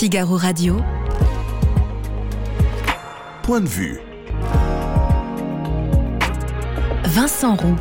Figaro Radio. Point de vue. Vincent Roux.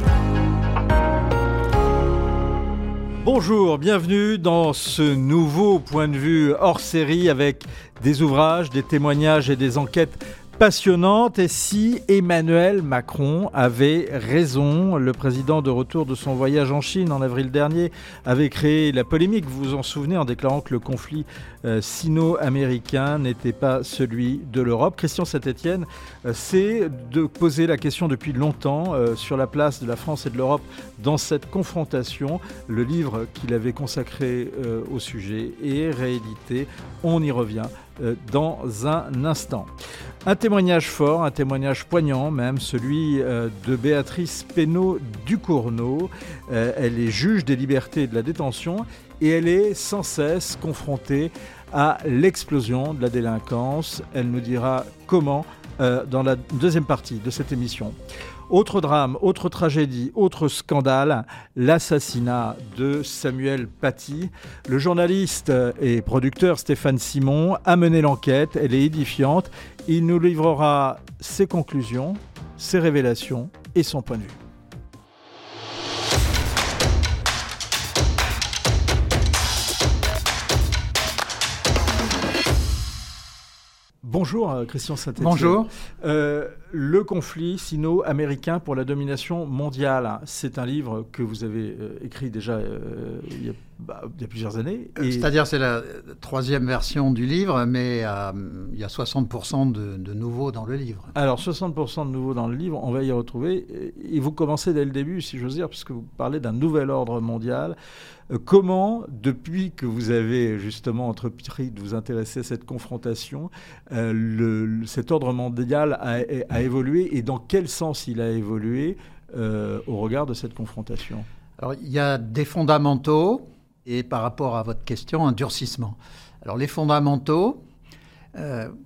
Bonjour, bienvenue dans ce nouveau point de vue hors série avec des ouvrages, des témoignages et des enquêtes passionnante. Et si Emmanuel Macron avait raison, le président de retour de son voyage en Chine en avril dernier avait créé la polémique, vous vous en souvenez, en déclarant que le conflit euh, sino-américain n'était pas celui de l'Europe. Christian Saint-Etienne euh, c'est de poser la question depuis longtemps euh, sur la place de la France et de l'Europe dans cette confrontation. Le livre qu'il avait consacré au sujet est réédité. On y revient dans un instant. Un témoignage fort, un témoignage poignant même, celui euh, de Béatrice Pénaud-Ducournau. Euh, elle est juge des libertés et de la détention et elle est sans cesse confrontée à l'explosion de la délinquance. Elle nous dira comment euh, dans la deuxième partie de cette émission. Autre drame, autre tragédie, autre scandale, l'assassinat de Samuel Paty. Le journaliste et producteur Stéphane Simon a mené l'enquête, elle est édifiante. Il nous livrera ses conclusions, ses révélations et son point de vue. Bonjour euh, Christian saint Bonjour. Euh, le conflit sino-américain pour la domination mondiale, c'est un livre que vous avez euh, écrit déjà il, bah, il, y a, plusieurs années. C'est-à-dire c'est la troisième version du livre, mais il y a 60% de, de nouveaux dans le livre. Alors 60% de nouveaux dans le livre, on va y retrouver. Et vous commencez dès le début, si j'ose dire, puisque vous parlez d'un nouvel ordre mondial. Euh, comment, depuis que vous avez justement entrepris de vous intéresser à cette confrontation, euh, cet ordre mondial a, évolué et dans quel sens il a évolué euh, au regard de cette confrontation? Alors, il y a des fondamentaux et par rapport à votre question, un durcissement. Alors, les fondamentaux,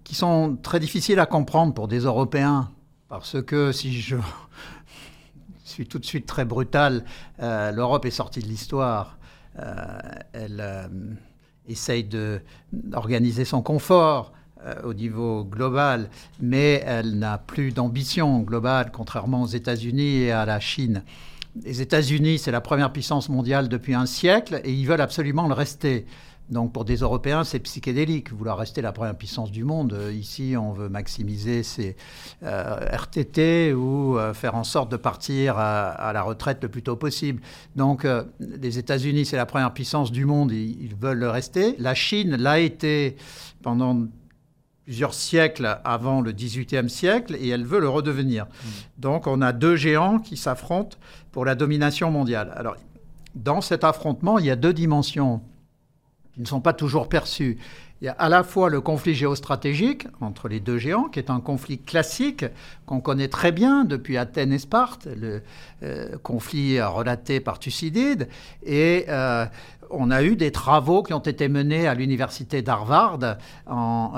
qui sont très difficiles à comprendre pour des Européens, parce que si je suis tout de suite très brutal, l'Europe est sortie de l'histoire euh, elle euh, essaye d'organiser son confort euh, au niveau global, mais elle n'a plus d'ambition globale, contrairement aux États-Unis et à la Chine. Les États-Unis, c'est la première puissance mondiale depuis un siècle et ils veulent absolument le rester. Donc pour des Européens, c'est psychédélique, vouloir rester la première puissance du monde. Euh, ici, on veut maximiser ses euh, RTT ou euh, faire en sorte de partir à, la retraite le plus tôt possible. Donc les États-Unis, c'est la première puissance du monde, ils, veulent le rester. La Chine l'a été pendant plusieurs siècles avant le XVIIIe siècle et elle veut le redevenir. Mmh. Donc on a deux géants qui s'affrontent pour la domination mondiale. Alors dans cet affrontement, il y a deux dimensions qui ne sont pas toujours perçus. Il y a à la fois le conflit géostratégique entre les deux géants, qui est un conflit classique qu'on connaît très bien depuis Athènes et Sparte, le euh, conflit relaté par Thucydide, et euh, on a eu des travaux qui ont été menés à l'université d'Harvard en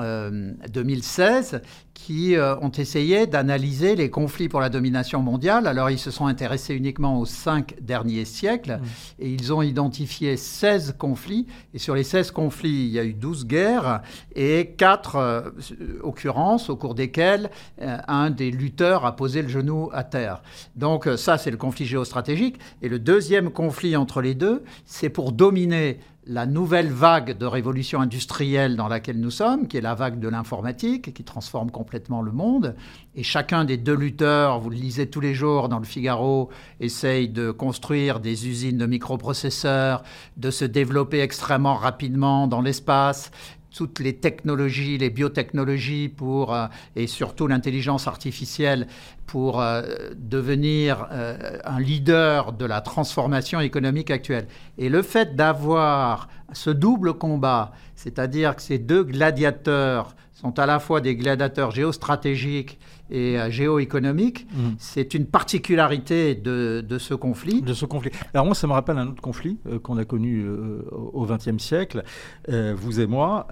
2016 euh, qui euh, ont essayé d'analyser les conflits pour la domination mondiale. Alors ils se sont intéressés uniquement aux cinq derniers siècles mmh. et ils ont identifié 16 conflits. Et sur les 16 conflits, il y a eu 12 guerres et 4 euh, occurrences au cours desquelles un des lutteurs a posé le genou à terre. Donc ça, c'est le conflit géostratégique. Et le deuxième conflit entre les deux, c'est pour dominer la nouvelle vague de révolution industrielle dans laquelle nous sommes, qui est la vague de l'informatique, qui transforme complètement le monde. Et chacun des deux lutteurs, vous le lisez tous les jours dans le Figaro, essaye de construire des usines de microprocesseurs, de se développer extrêmement rapidement dans l'espace, toutes les technologies, les biotechnologies pour, euh, et surtout l'intelligence artificielle pour euh, devenir euh, un leader de la transformation économique actuelle. Et le fait d'avoir ce double combat, c'est-à-dire que ces deux gladiateurs sont à la fois des gladiateurs géostratégiques et géoéconomique. Mmh. C'est une particularité de, de, ce conflit. De ce conflit. Alors moi, ça me rappelle un autre conflit qu'on a connu au XXe siècle, vous et moi.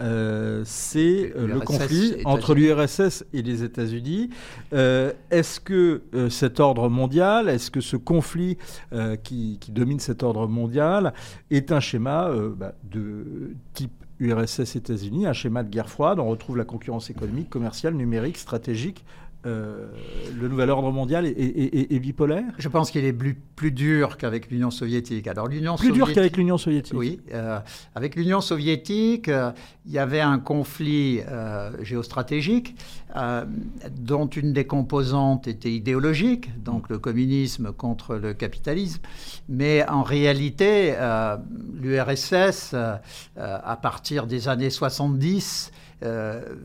c'est le conflit entre l'URSS et les États-Unis. est-ce que cet ordre mondial, est-ce que ce conflit qui, qui, domine cet ordre mondial est un schéma bah, de type URSS États-Unis, un schéma de guerre froide? On retrouve la concurrence économique, commerciale, numérique, stratégique euh, le nouvel ordre mondial est, bipolaire Je pense qu'il est plus, plus dur qu'avec l'Union soviétique. Alors l'Union plus dur qu'avec l'Union soviétique. Oui, euh, avec l'Union soviétique, euh, il y avait un conflit géostratégique dont une des composantes était idéologique, donc le communisme contre le capitalisme. Mais en réalité, l'URSS, à partir des années 70, euh,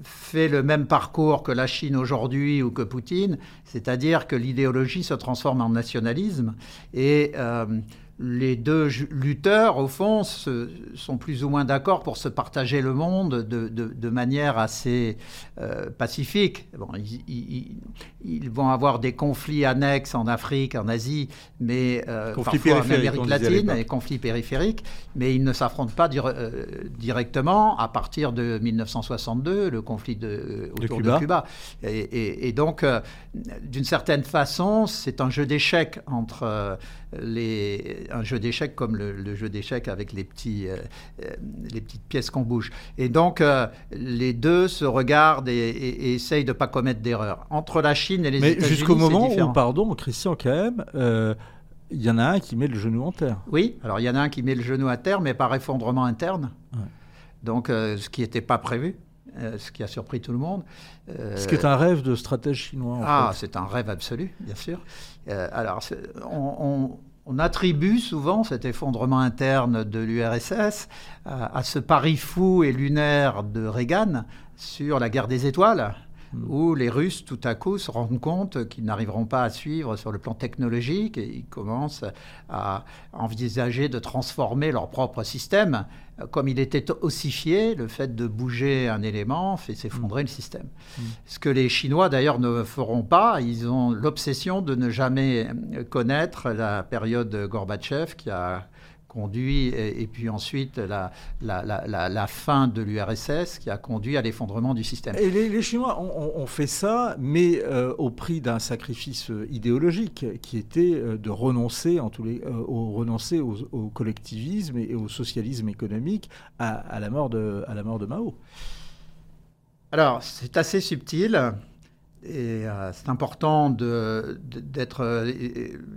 fait le même parcours que la Chine aujourd'hui ou que Poutine, c'est-à-dire que l'idéologie se transforme en nationalisme et euh, les deux lutteurs, au fond, sont plus ou moins d'accord pour se partager le monde de, manière assez euh, pacifique. Bon, ils, vont avoir des conflits annexes en Afrique, en Asie, mais euh, parfois en Amérique latine, des conflits périphériques, mais ils ne s'affrontent pas euh, directement à partir de 1962, le conflit de, autour de Cuba. Et, donc, d'une certaine façon, c'est un jeu d'échecs entre les, un jeu d'échecs comme le, jeu d'échecs avec les, petits, euh, euh, les petites pièces qu'on bouge. Et donc, euh, les deux se regardent et, essayent de ne pas commettre d'erreur. Entre la Chine et les États-Unis, jusqu'au moment où, pardon, Christian, quand même, il y en a un qui met le genou en terre. Oui, alors il y en a un qui met le genou à terre, mais par effondrement interne. Donc, ce qui n'était pas prévu. ce qui a surpris tout le monde. ce qui est un rêve de stratège chinois. ah, c'est un rêve absolu, bien sûr. alors, on, on attribue souvent cet effondrement interne de l'URSS à, ce pari fou et lunaire de Reagan sur la guerre des étoiles, hmm. où les Russes, tout à coup, se rendent compte qu'ils n'arriveront pas à suivre sur le plan technologique et ils commencent à envisager de transformer leur propre système comme il était ossifié, le fait de bouger un élément fait s'effondrer mm. le système. Mm. Ce que les Chinois d'ailleurs ne feront pas, ils ont l'obsession de ne jamais connaître la période Gorbatchev qui a conduit, et, puis ensuite la, la, fin de l'URSS qui a conduit à l'effondrement du système. Et les, Chinois ont, fait ça, mais euh, au prix d'un sacrifice euh, idéologique qui était euh, de renoncer, en tous les, au, renoncer au, collectivisme et, au socialisme économique à, la mort de, à la mort de Mao. Alors, c'est assez subtil. Et euh, c'est important d'être, euh,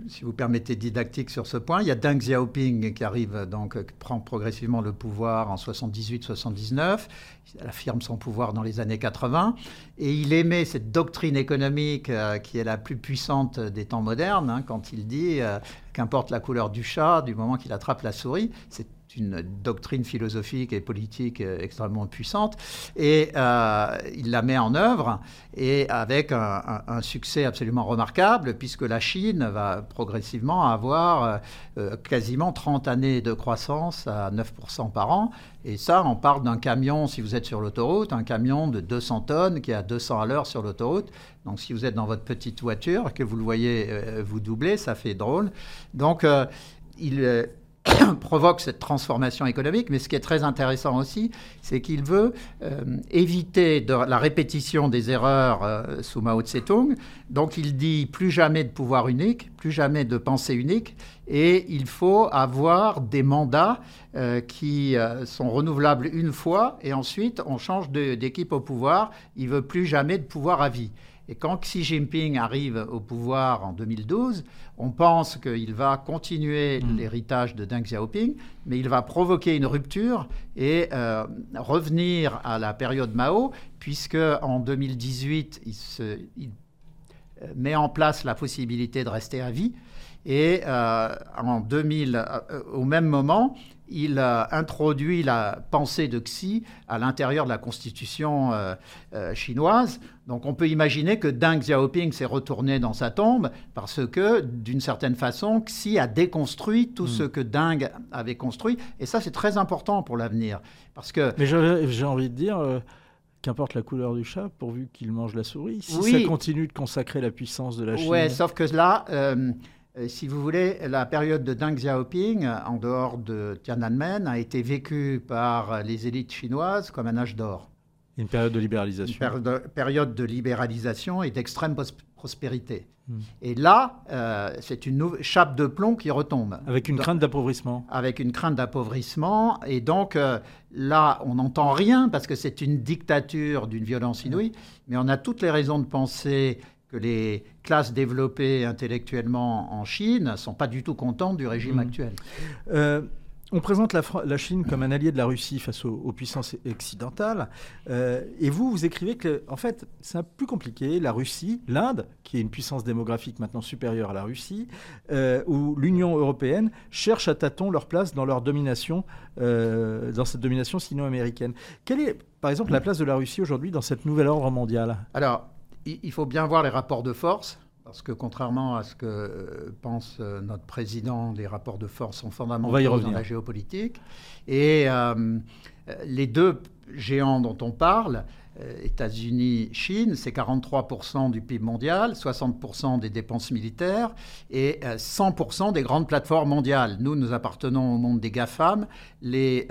si vous permettez, didactique sur ce point. Il y a Deng Xiaoping qui arrive, donc, qui prend progressivement le pouvoir en 78-79. Il affirme son pouvoir dans les années 80. Et il émet cette doctrine économique euh, qui est la plus puissante des temps modernes, hein, quand il dit qu'importe la couleur du chat, du moment qu'il attrape la souris. C'est une doctrine philosophique et politique euh, extrêmement puissante, et euh, il la met en œuvre, et avec un, succès absolument remarquable, puisque la Chine va progressivement avoir euh, quasiment 30 années de croissance à 9% par an, et ça, on parle d'un camion, si vous êtes sur l'autoroute, un camion de 200 tonnes qui est à 200 à l'heure sur l'autoroute. Donc si vous êtes dans votre petite voiture, que vous le voyez vous doubler, ça fait drôle. Donc il provoque cette transformation économique, mais ce qui est très intéressant aussi, c'est qu'il veut euh, éviter la répétition des erreurs euh, sous Mao Tse-tung. Donc il dit plus jamais de pouvoir unique, plus jamais de pensée unique, et il faut avoir des mandats euh, qui sont renouvelables une fois, et ensuite on change d'équipe au pouvoir. Il veut plus jamais de pouvoir à vie. Et quand Xi Jinping arrive au pouvoir en 2012, on pense qu'il va continuer hmm. l'héritage de Deng Xiaoping, mais il va provoquer une rupture et euh, revenir à la période Mao, puisque en 2018, il, se, euh, met en place la possibilité de rester à vie. Et euh, en 2000, au même moment, il a introduit la pensée de Xi à l'intérieur de la constitution euh, euh, chinoise. Donc on peut imaginer que Deng Xiaoping s'est retourné dans sa tombe parce que, d'une certaine façon, Xi a déconstruit tout ce hmm. que Deng avait construit. Et ça, c'est très important pour l'avenir. Parce que... Mais j'ai envie de dire... Euh, qu'importe la couleur du chat, pourvu qu'il mange la souris, si ça continue de consacrer la puissance de la Chine. Oui, sauf que là, euh, si vous voulez, la période de Deng Xiaoping, en dehors de Tiananmen, a été vécue par les élites chinoises comme un âge d'or. Une période de libéralisation. Une période de libéralisation et d'extrême prospérité. Hmm. Et là, euh, c'est une chape de plomb qui retombe. Avec une crainte d'appauvrissement. Avec une crainte d'appauvrissement. Et donc, euh, là, on n'entend rien parce que c'est une dictature d'une violence inouïe. Mais on a toutes les raisons de penser que les classes développées intellectuellement en Chine ne sont pas du tout contentes du régime hmm. actuel. Euh, on présente la, Chine comme un allié de la Russie face aux, puissances occidentales. Euh, et vous, vous écrivez que, en fait, c'est un peu plus compliqué. La Russie, l'Inde, qui est une puissance démographique maintenant supérieure à la Russie, euh, ou l'Union européenne cherchent à tâtons leur place dans leur domination, euh, dans cette domination sino-américaine. Quelle est, par exemple, la place de la Russie aujourd'hui dans cette nouvelle ordre mondiale? Alors, il faut bien voir les rapports de force. Parce que contrairement à ce que euh, pense euh, notre président, les rapports de force sont fondamentaux dans la géopolitique. Et euh, les deux géants dont on parle, États-Unis, Chine, c'est 43% du PIB mondial, 60% des dépenses militaires et 100% des grandes plateformes mondiales. Nous, nous appartenons au monde des GAFAM. Les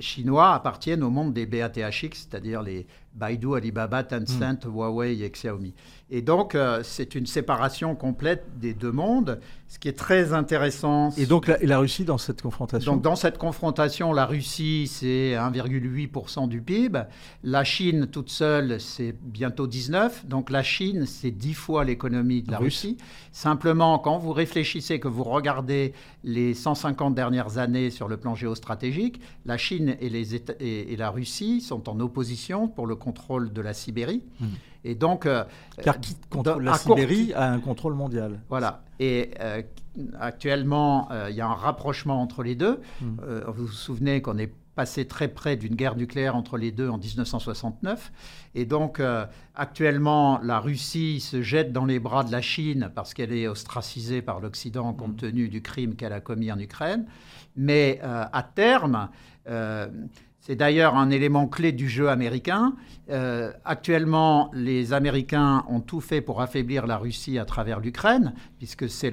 Chinois appartiennent au monde des BATHX, c'est-à-dire les Baidu, Alibaba, Tencent, hmm. Huawei et Xiaomi. Et donc, euh, c'est une séparation complète des deux mondes, ce qui est très intéressant. Et donc, la, la Russie dans cette confrontation Donc, dans cette confrontation, la Russie, c'est 1,8% du PIB. La Chine, toute seule, c'est bientôt 19. Donc, la Chine, c'est 10 fois l'économie de la Russie. Simplement, quand vous réfléchissez, que vous regardez les 150 dernières années sur le plan géostratégique, la Chine et, les et, la Russie sont en opposition pour le contrôle de la Sibérie. Hmm. Et donc, euh, car qui contrôle la Sibérie a un contrôle mondial. Voilà. Et euh, actuellement, euh, il y a un rapprochement entre les deux. Hmm. vous vous souvenez qu'on est passé très près d'une guerre nucléaire entre les deux en 1969. Et donc, actuellement, la Russie se jette dans les bras de la Chine parce qu'elle est ostracisée par l'Occident compte hmm. tenu du crime qu'elle a commis en Ukraine. Mais à terme, c'est d'ailleurs un élément clé du jeu américain. Euh, actuellement, les Américains ont tout fait pour affaiblir la Russie à travers l'Ukraine, puisque ce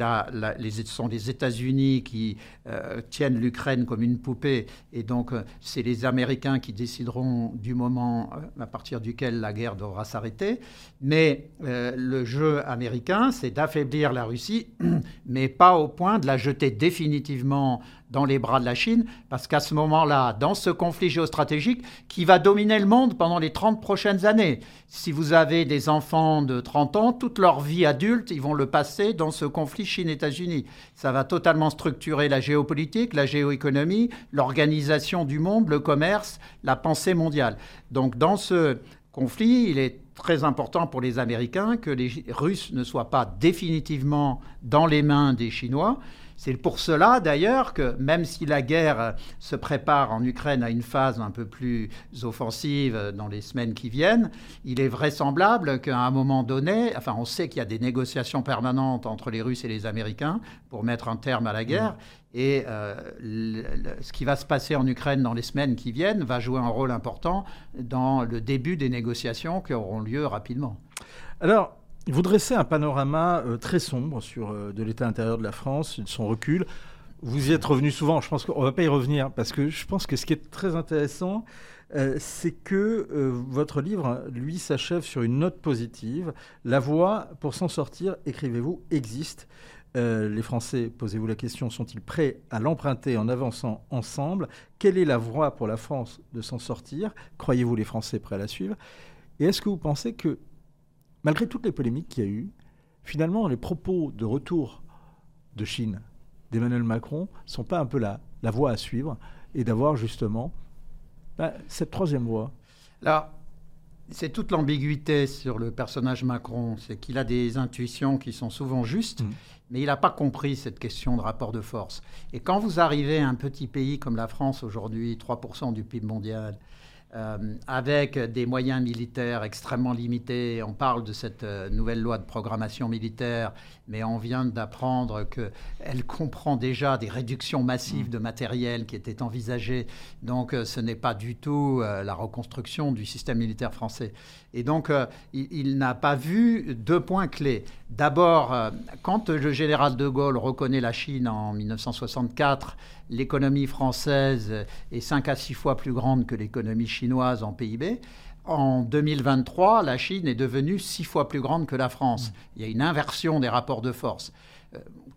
sont les États-Unis qui euh, tiennent l'Ukraine comme une poupée, et donc euh, c'est les Américains qui décideront du moment à partir duquel la guerre devra s'arrêter. Mais le jeu américain, c'est d'affaiblir la Russie, mais pas au point de la jeter définitivement dans les bras de la Chine, parce qu'à ce moment-là, dans ce conflit géostratégique qui va dominer le monde pendant les 30 prochaines années, si vous avez des enfants de 30 ans, toute leur vie adulte, ils vont le passer dans ce conflit Chine-États-Unis. Ça va totalement structurer la géopolitique, la géoéconomie, l'organisation du monde, le commerce, la pensée mondiale. Donc dans ce conflit, il est très important pour les Américains que les Russes ne soient pas définitivement dans les mains des Chinois, c'est pour cela d'ailleurs que même si la guerre se prépare en Ukraine à une phase un peu plus offensive dans les semaines qui viennent, il est vraisemblable qu'à un moment donné, enfin on sait qu'il y a des négociations permanentes entre les Russes et les Américains pour mettre un terme à la guerre. Mm. Et euh, ce qui va se passer en Ukraine dans les semaines qui viennent va jouer un rôle important dans le début des négociations qui auront lieu rapidement. Alors, vous dressez un panorama euh, très sombre sur euh, de l'état intérieur de la France, son recul. Vous y êtes revenu souvent, je pense qu'on ne va pas y revenir, parce que je pense que ce qui est très intéressant, euh, c'est que votre livre, lui, s'achève sur une note positive. La voie pour s'en sortir, écrivez-vous, existe. les Français, posez-vous la question, sont-ils prêts à l'emprunter en avançant ensemble? Quelle est la voie pour la France de s'en sortir? Croyez-vous les Français prêts à la suivre? Et est-ce que vous pensez que malgré toutes les polémiques qu'il y a eu, finalement, les propos de retour de Chine d'Emmanuel Macron ne sont pas un peu la, la voie à suivre et d'avoir justement bah, cette troisième voie Là, c'est toute l'ambiguïté sur le personnage Macron, c'est qu'il a des intuitions qui sont souvent justes, mmh. mais il n'a pas compris cette question de rapport de force. Et quand vous arrivez à un petit pays comme la France aujourd'hui, 3% du PIB mondial, euh, avec des moyens militaires extrêmement limités. On parle de cette euh, nouvelle loi de programmation militaire, mais on vient d'apprendre qu'elle comprend déjà des réductions massives de matériel qui étaient envisagées. Donc euh, ce n'est pas du tout la reconstruction du système militaire français. Et donc il, il n'a pas vu deux points clés. D'abord, quand le général de Gaulle reconnaît la Chine en 1964, l'économie française est 5 à 6 fois plus grande que l'économie chinoise en PIB. En 2023, la Chine est devenue 6 fois plus grande que la France. Il y a une inversion des rapports de force.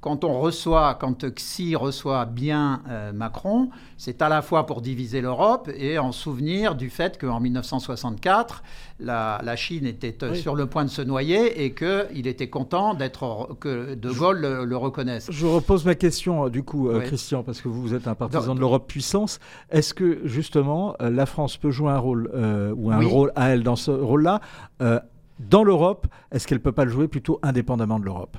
Euh, quand on reçoit, quand Xi reçoit bien euh, Macron, c'est à la fois pour diviser l'Europe et en souvenir du fait qu'en 1964, la, Chine était euh, sur le point de se noyer et qu'il était content d'être que De Gaulle le, reconnaisse. Je repose ma question du coup, Christian, parce que vous, êtes un partisan de l'Europe puissance. Est-ce que justement la France peut jouer un rôle ou un rôle à elle dans ce rôle-là dans l'Europe? Est-ce qu'elle peut pas le jouer plutôt indépendamment de l'Europe?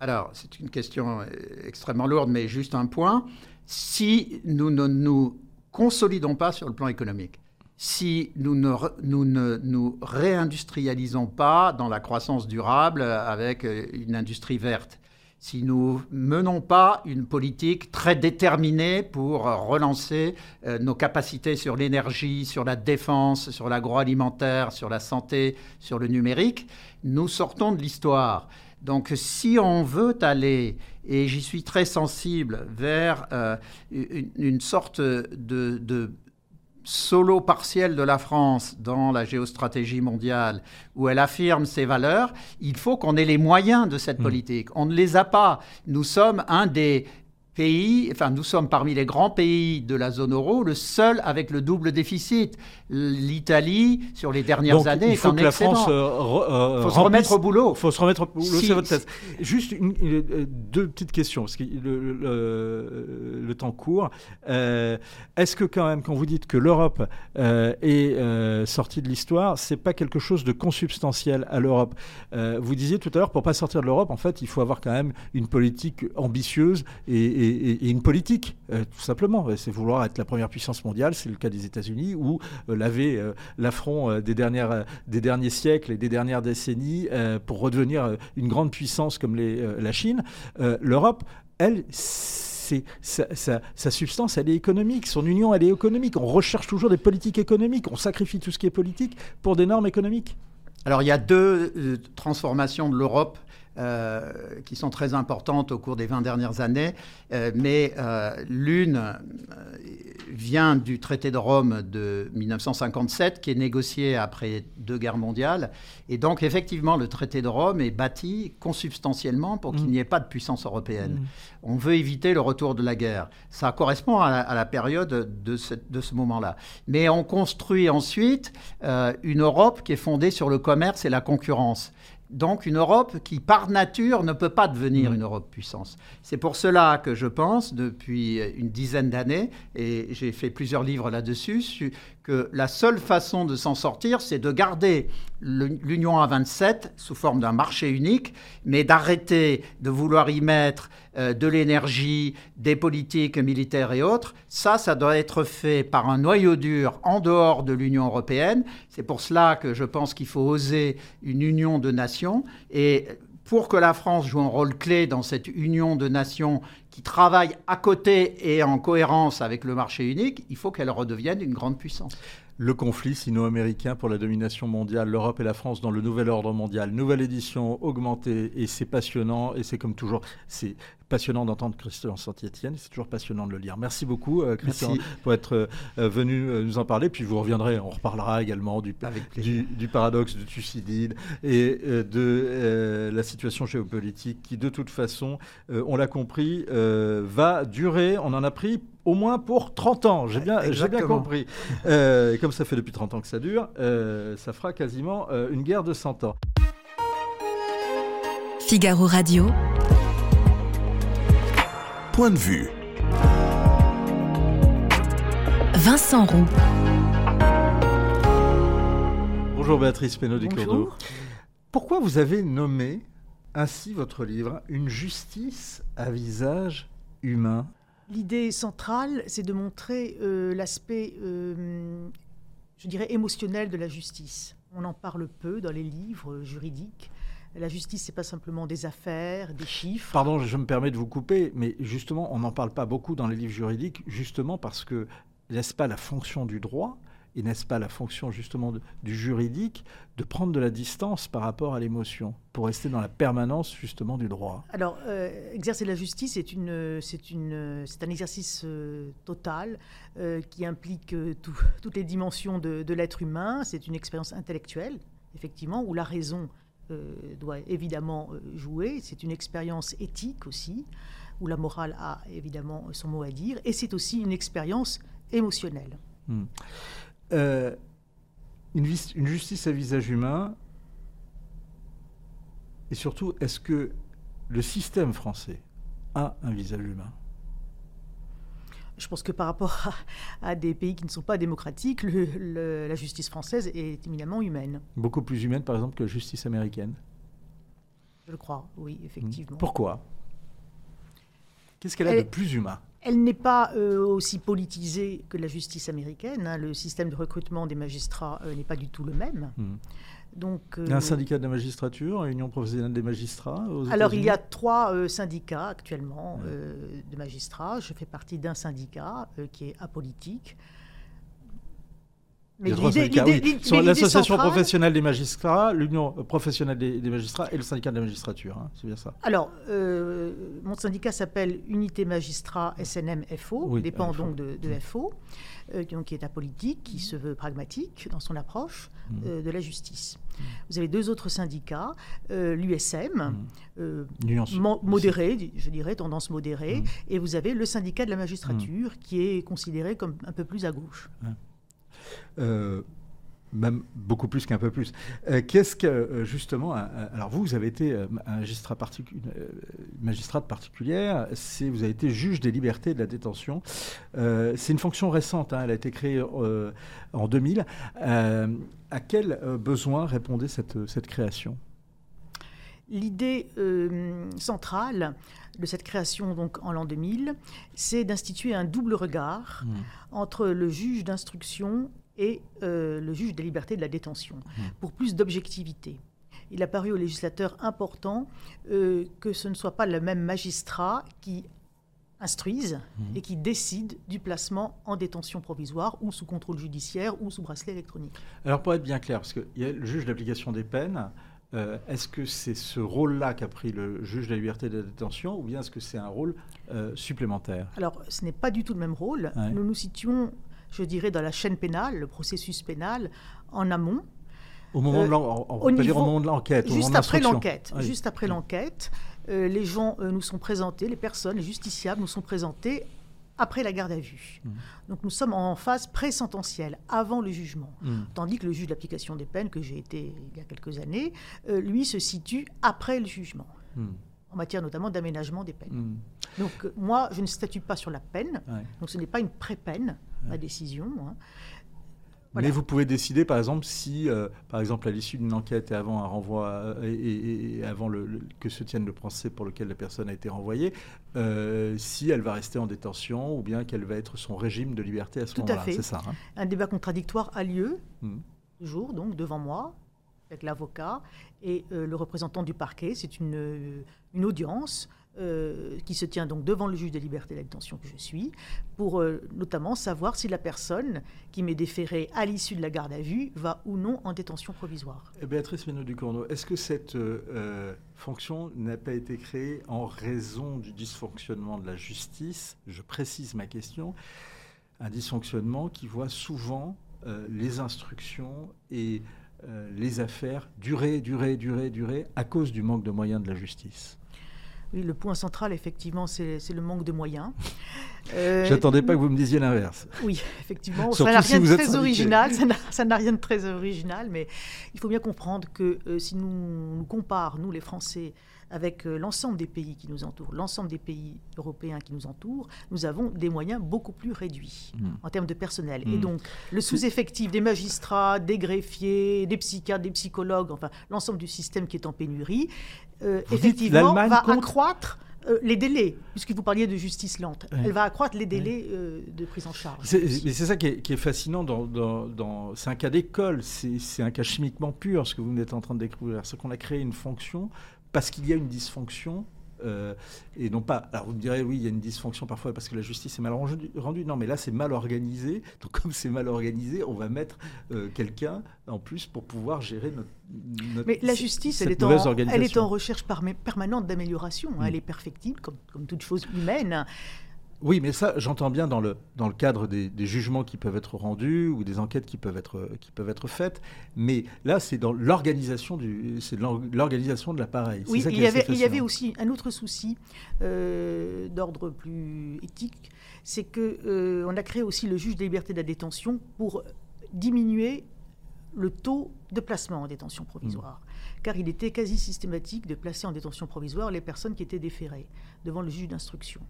Alors, c'est une question euh, extrêmement lourde, mais juste un point. Si nous ne nous consolidons pas sur le plan économique, si nous ne, nous ne réindustrialisons pas dans la croissance durable avec euh, une industrie verte, si nous menons pas une politique très déterminée pour relancer euh, nos capacités sur l'énergie, sur la défense, sur l'agroalimentaire, sur la santé, sur le numérique, nous sortons de l'histoire. Donc si on veut aller, et j'y suis très sensible, vers euh, une, sorte de, solo partiel de la France dans la géostratégie mondiale, où elle affirme ses valeurs, il faut qu'on ait les moyens de cette mmh. politique. On ne les a pas. Nous sommes un des pays, enfin nous sommes parmi les grands pays de la zone euro, le seul avec le double déficit. L'Italie, sur les dernières années, il faut que la France euh, euh, faut se remettre au boulot. Il faut se remettre au boulot, c'est votre thèse. Juste euh, deux petites questions, parce que le, temps court. Est-ce que quand même, quand vous dites que l'Europe est sortie de l'histoire, c'est pas quelque chose de consubstantiel à l'Europe? Vous disiez tout à l'heure, pour pas sortir de l'Europe, en fait, il faut avoir quand même une politique ambitieuse et et, une politique, euh, tout simplement. C'est vouloir être la première puissance mondiale, c'est le cas des États-Unis, ou euh, laver euh, l'affront des, dernières, des derniers siècles et des dernières décennies pour redevenir une grande puissance comme la Chine. L'Europe, elle, sa, sa, substance, elle est économique. Son union, elle est économique. On recherche toujours des politiques économiques. On sacrifie tout ce qui est politique pour des normes économiques. Alors, il y a deux transformations de l'Europe euh, qui sont très importantes au cours des 20 dernières années, euh, mais euh, l'une vient du traité de Rome de 1957, qui est négocié après deux guerres mondiales. Et donc, effectivement, le traité de Rome est bâti consubstantiellement pour qu'il mm. n'y ait pas de puissance européenne. Mm. On veut éviter le retour de la guerre. Ça correspond à la, période de ce, de ce moment-là. Mais on construit ensuite une Europe qui est fondée sur le commerce et la concurrence donc une Europe qui, par nature, ne peut pas devenir mm. une Europe puissance. C'est pour cela que je pense, depuis une dizaine d'années, et j'ai fait plusieurs livres là-dessus, que la seule façon de s'en sortir, c'est de garder l'Union à 27 sous forme d'un marché unique, mais d'arrêter de vouloir y mettre euh, de l'énergie, des politiques militaires et autres. Ça, ça doit être fait par un noyau dur en dehors de l'Union européenne. C'est pour cela que je pense qu'il faut oser une union de nations. Et pour que la France joue un rôle clé dans cette union de nations qui travaille à côté et en cohérence avec le marché unique, il faut qu'elle redevienne une grande puissance le conflit sino-américain pour la domination mondiale, l'Europe et la France dans le nouvel ordre mondial. Nouvelle édition augmentée et c'est passionnant et c'est comme toujours, c'est passionnant d'entendre Christian Saint-Etienne. C'est toujours passionnant de le lire. Merci beaucoup, euh, Christian, pour être euh, venu euh, nous en parler. Puis vous reviendrez, on reparlera également du, du, paradoxe de Thucydide et de la situation géopolitique qui, de toute façon, on l'a compris, va durer. On en a pris au moins pour 30 ans. J'ai bien, bien compris. comme ça fait depuis 30 ans que ça dure, ça fera quasiment une guerre de 100 ans. Figaro Radio point de vue. Vincent Roux. Bonjour Béatrice Pénaud du Pourquoi vous avez nommé ainsi votre livre Une justice à visage humain? L'idée centrale, c'est de montrer euh, l'aspect euh, je dirais, émotionnelle de la justice. On en parle peu dans les livres juridiques. La justice, c'est pas simplement des affaires, des chiffres. Pardon, je me permets de vous couper, mais justement, on n'en parle pas beaucoup dans les livres juridiques, justement parce que n'est-ce pas la fonction du droit et n'est-ce pas la fonction justement du juridique de prendre de la distance par rapport à l'émotion pour rester dans la permanence justement du droit? Alors, euh, exercer la justice, c'est, une, c'est, une, c'est un exercice euh, total euh, qui implique toutes les dimensions de, de, l'être humain. C'est une expérience intellectuelle, effectivement, où la raison doit évidemment jouer. C'est une expérience éthique aussi, où la morale a évidemment son mot à dire. Et c'est aussi une expérience émotionnelle. Hmm. Euh, une, justice à visage humain, et surtout, est-ce que le système français a un visage humain? Je pense que par rapport à, des pays qui ne sont pas démocratiques, la justice française est éminemment humaine. Beaucoup plus humaine, par exemple, que la justice américaine Je le crois, oui, effectivement. Pourquoi? Qu'est-ce qu'elle a de plus humain? Elle n'est pas euh, aussi politisée que la justice américaine. Hein. Le système de recrutement des magistrats euh, n'est pas du tout le même. Hmm. Donc, il y a un euh, syndicat de la magistrature, une union professionnelle des magistrats Alors, il y a trois syndicats actuellement de magistrats. Je fais partie d'un syndicat qui est apolitique. L'association professionnelle des magistrats, l'union professionnelle des, magistrats et le syndicat de la magistrature. Hein, c'est bien ça. Alors, euh, mon syndicat s'appelle Unité Magistrat SNM-FO, dépend donc de, FO, euh, qui est apolitique, qui se veut pragmatique dans son approche mmh. euh, de la justice. Mmh. Vous avez deux autres syndicats, l'USM, mmh. modéré, je dirais, tendance modérée, et vous avez le syndicat de la magistrature, qui est considéré comme un peu plus à gauche. Euh, même beaucoup plus qu'un peu plus. Euh, qu'est-ce que, euh, justement, alors vous, vous avez été un magistrat magistrate particulière, vous avez été juge des libertés de la détention. c'est une fonction récente, hein, elle a été créée en 2000. à quel besoin répondait cette, cette création? L'idée centrale de cette création donc en l'an 2000, c'est d'instituer un double regard mmh. entre le juge d'instruction et euh, le juge des libertés de la détention, mmh. pour plus d'objectivité. Il a paru au législateur important euh, que ce ne soit pas le même magistrat qui instruise mmh. et qui décide du placement en détention provisoire ou sous contrôle judiciaire ou sous bracelet électronique. Alors pour être bien clair, parce qu'il y a le juge d'application des peines, euh, est-ce que c'est ce rôle-là qu'a pris le juge de la liberté de la détention ou bien est-ce que c'est un rôle supplémentaire? Alors ce n'est pas du tout le même rôle. Nous nous situons je dirais, dans la chaîne pénale, le processus pénal, en amont. Au moment de l'enquête. Juste, après l'enquête. Juste après l'enquête, les gens euh, nous sont présentés, les personnes, les justiciables nous sont présentés après la garde à vue. Mmh. Donc nous sommes en phase pré-sententielle, avant le jugement. Mmh. Tandis que le juge d'application des peines, que j'ai été il y a quelques années, euh, lui se situe après le jugement. Mmh. En matière notamment d'aménagement des peines. Donc euh, moi, je ne statue pas sur la peine. Donc ce n'est pas une pré-peine ma décision. Hein. Mais vous pouvez décider, par exemple, si, euh, par exemple, à l'issue d'une enquête et avant un renvoi euh, et, avant le, que se tienne le procès pour lequel la personne a été renvoyée, euh, si elle va rester en détention ou bien quel va être son régime de liberté à ce moment-là. C'est ça. Hein. un débat contradictoire a lieu, mmh. toujours, donc devant moi, avec l'avocat et le représentant du parquet. C'est une, une audience euh, qui se tient donc devant le juge des libertés de la détention que je suis, pour euh, notamment savoir si la personne qui m'est déférée à l'issue de la garde à vue va ou non en détention provisoire. Eh, Béatrice Ménaud-Ducournau, est-ce que cette euh, fonction n'a pas été créée en raison du dysfonctionnement de la justice? Je précise ma question. Un dysfonctionnement qui voit souvent les instructions et les affaires durer, durer, durer, durer à cause du manque de moyens de la justice. Oui, le point central, effectivement, c'est le manque de moyens. Euh, J'attendais pas que vous me disiez l'inverse. Oui, effectivement, ça n'a rien de très original. Ça n'a rien de très original, mais il faut bien comprendre que euh, si nous nous comparons, nous les Français, avec euh, l'ensemble des pays qui nous entourent, l'ensemble des pays européens qui nous entourent, nous avons des moyens beaucoup plus réduits hmm. en termes de personnel. Et hmm. donc, le sous-effectif des magistrats, des greffiers, des psychiatres, des psychologues, enfin, l'ensemble du système qui est en pénurie, euh, effectivement, va accroître Euh, les délais, puisque vous parliez de justice lente, elle va accroître les délais euh, de prise en charge. C'est ça qui est, fascinant. Dans, c'est un cas d'école, c'est un cas chimiquement pur, ce que vous êtes en train de découvrir. C'est qu'on a créé une fonction parce qu'il y a une dysfonction euh, et non pas. Alors vous me direz, oui, il y a une dysfonction parfois parce que la justice est mal rendue. Non, mais là, c'est mal organisé. Donc, comme c'est mal organisé, on va mettre euh, quelqu'un en plus pour pouvoir gérer notre. mais la justice, elle est, en, elle est en recherche permanente d'amélioration. Hein. Elle est perfectible, comme, comme toute chose humaine. Oui, mais ça, j'entends bien dans le, dans le cadre des, jugements qui peuvent être rendus ou des enquêtes qui peuvent être, qui peuvent être faites. Mais là, c'est dans l'organisation du, c'est l'organisation de l'appareil. Oui, il y, avait, il y avait aussi un autre souci euh, d'ordre plus éthique, c'est que euh, on a créé aussi le juge des libertés de la détention pour diminuer le taux de placement en détention provisoire. Mmh. Car il était quasi systématique de placer en détention provisoire les personnes qui étaient déférées devant le juge d'instruction.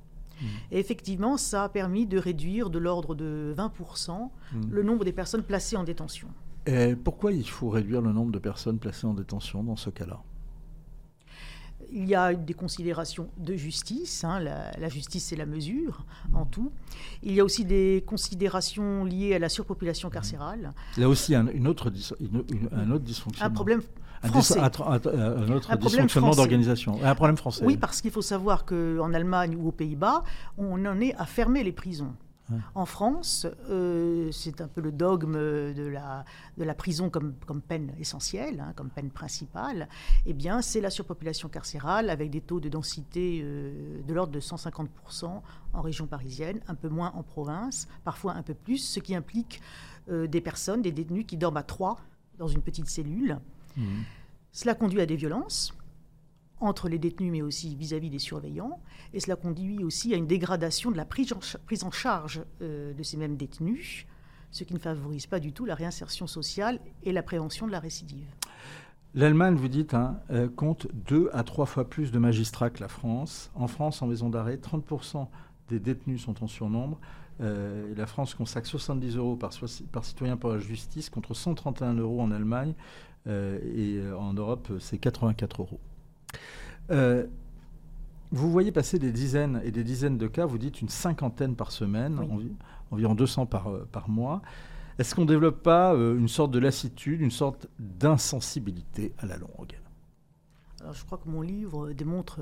Et effectivement, ça a permis de réduire de l'ordre de 20% hmm. le nombre des personnes placées en détention. Et pourquoi il faut réduire le nombre de personnes placées en détention dans ce cas-là? Il y a des considérations de justice, hein, la, justice c'est la mesure en tout. Il y a aussi des considérations liées à la surpopulation carcérale. Il y a aussi un, une autre, un autre dysfonctionnement. Un problème français. Un, autre dysfonctionnement d'organisation. Un problème français. Oui, parce qu'il faut savoir qu'en Allemagne ou aux Pays-Bas, on en est à fermer les prisons. En France, euh, c'est un peu le dogme de la, de la prison comme, comme peine essentielle, hein, comme peine principale. Eh bien, c'est la surpopulation carcérale avec des taux de densité euh, de l'ordre de 150% en région parisienne, un peu moins en province, parfois un peu plus, ce qui implique euh, des personnes, des détenus qui dorment à trois dans une petite cellule. Mmh. Cela conduit à des violences entre les détenus, mais aussi vis-à-vis des surveillants. Et cela conduit aussi à une dégradation de la prise en, charge euh, de ces mêmes détenus, ce qui ne favorise pas du tout la réinsertion sociale et la prévention de la récidive. L'Allemagne, vous dites, hein, euh, compte deux à trois fois plus de magistrats que la France. En France, en maison d'arrêt, 30% des détenus sont en surnombre. Euh, la France consacre 70 euros par, par, citoyen pour la justice contre 131 euros en Allemagne. et en Europe, c'est 84 euros. Euh, vous voyez passer des dizaines et des dizaines de cas, vous dites une cinquantaine par semaine, environ 200 par, euh, par mois. Est-ce qu'on ne développe pas euh, une sorte de lassitude, une sorte d'insensibilité à la longue? Alors je crois que mon livre démontre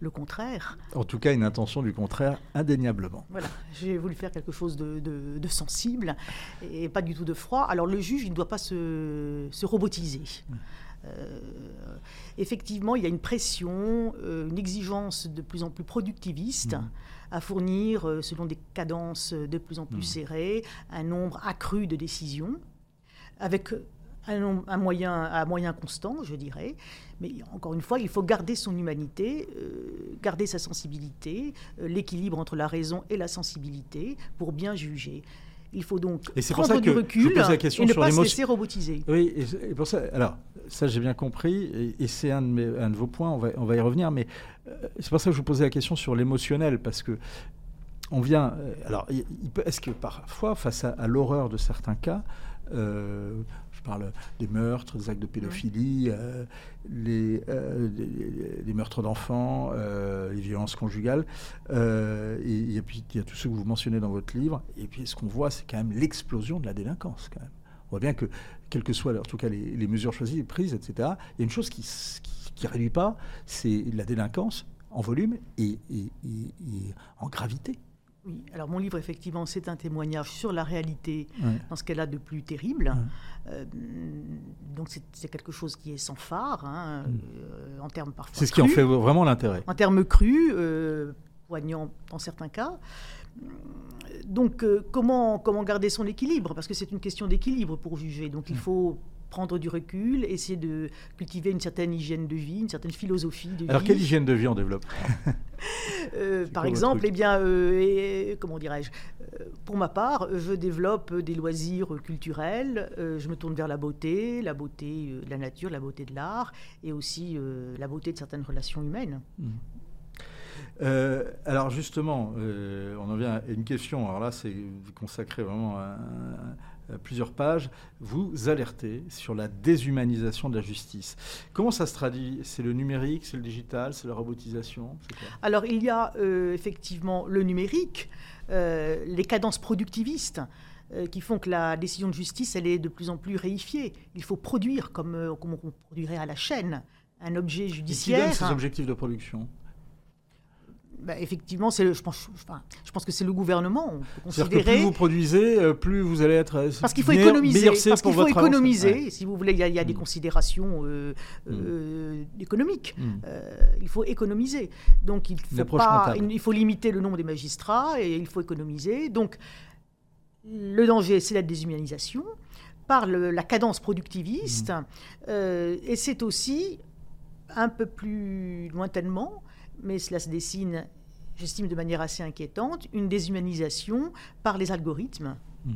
le contraire. En tout cas, une intention du contraire, indéniablement. Voilà, j'ai voulu faire quelque chose de, de, sensible et pas du tout de froid. Alors le juge, il ne doit pas se, se robotiser. Mmh. Euh, effectivement, il y a une pression, euh, une exigence de plus en plus productiviste mmh. à fournir, euh, selon des cadences de plus en plus mmh. serrées, un nombre accru de décisions, avec un, moyen, à moyen constant, je dirais. Mais encore une fois, il faut garder son humanité, garder sa sensibilité, l'équilibre entre la raison et la sensibilité pour bien juger. Il faut donc et prendre pour ça du recul la question et ne pas se laisser robotiser. Oui, et, pour ça, alors ça j'ai bien compris, et, c'est un, un, de vos points, on va, on va y revenir, mais euh, c'est pour ça que je vous posais la question sur l'émotionnel, parce que on vient. Euh, alors, est-ce que parfois, face à, l'horreur de certains cas, je parle des meurtres, des actes de pédophilie, euh, les, les, meurtres d'enfants, les violences conjugales, et, puis il y a tout ce que vous mentionnez dans votre livre. Et puis ce qu'on voit, c'est quand même l'explosion de la délinquance. Quand même. On voit bien que, quelles que soient en tout cas les, mesures choisies, prises, etc., il y a une chose qui ne réduit pas, c'est la délinquance en volume et en gravité. Oui, alors mon livre, effectivement, c'est un témoignage sur la réalité dans ce qu'elle a de plus terrible. Euh, donc c'est quelque chose qui est sans phare, hein, euh, en termes parfois. C'est ce qui en fait vraiment l'intérêt. En termes crus, euh, poignants dans certains cas. Donc comment, comment garder son équilibre? Parce que c'est une question d'équilibre pour juger. Donc il faut prendre du recul, essayer de cultiver une certaine hygiène de vie, une certaine philosophie de vie. Alors quelle hygiène de vie on développe? Euh, Par exemple, eh bien, euh, comment dirais-je? Euh, Pour ma part, je développe des loisirs culturels. je me tourne vers la beauté, la beauté de la nature, la beauté de l'art, et aussi la beauté de certaines relations humaines. Mmh. alors justement, on en vient à une question. Alors là, c'est consacré vraiment à, plusieurs pages, vous alertez sur la déshumanisation de la justice. Comment ça se traduit? C'est le numérique, c'est le digital, c'est la robotisation Alors il y a effectivement le numérique, les cadences productivistes. Euh, qui font que la décision de justice, elle est de plus en plus réifiée. Il faut produire comme, euh, comme on produirait à la chaîne un objet judiciaire. Et qui donne ces objectifs de production? Bah, effectivement, je pense, je pense que c'est le gouvernement. Considérer... Que plus vous produisez, euh, plus vous allez être. Parce qu'il faut économiser. Parce qu'il faut économiser. Si vous voulez, il y a, des mm. considérations mm. économiques. Mm. il faut économiser. Donc il faut, pas, il faut limiter le nombre des magistrats et il faut économiser. Donc le danger, c'est la déshumanisation par la cadence productiviste, euh, et c'est aussi, un peu plus lointainement, mais cela se dessine, j'estime de manière assez inquiétante, une déshumanisation par les algorithmes. Mmh.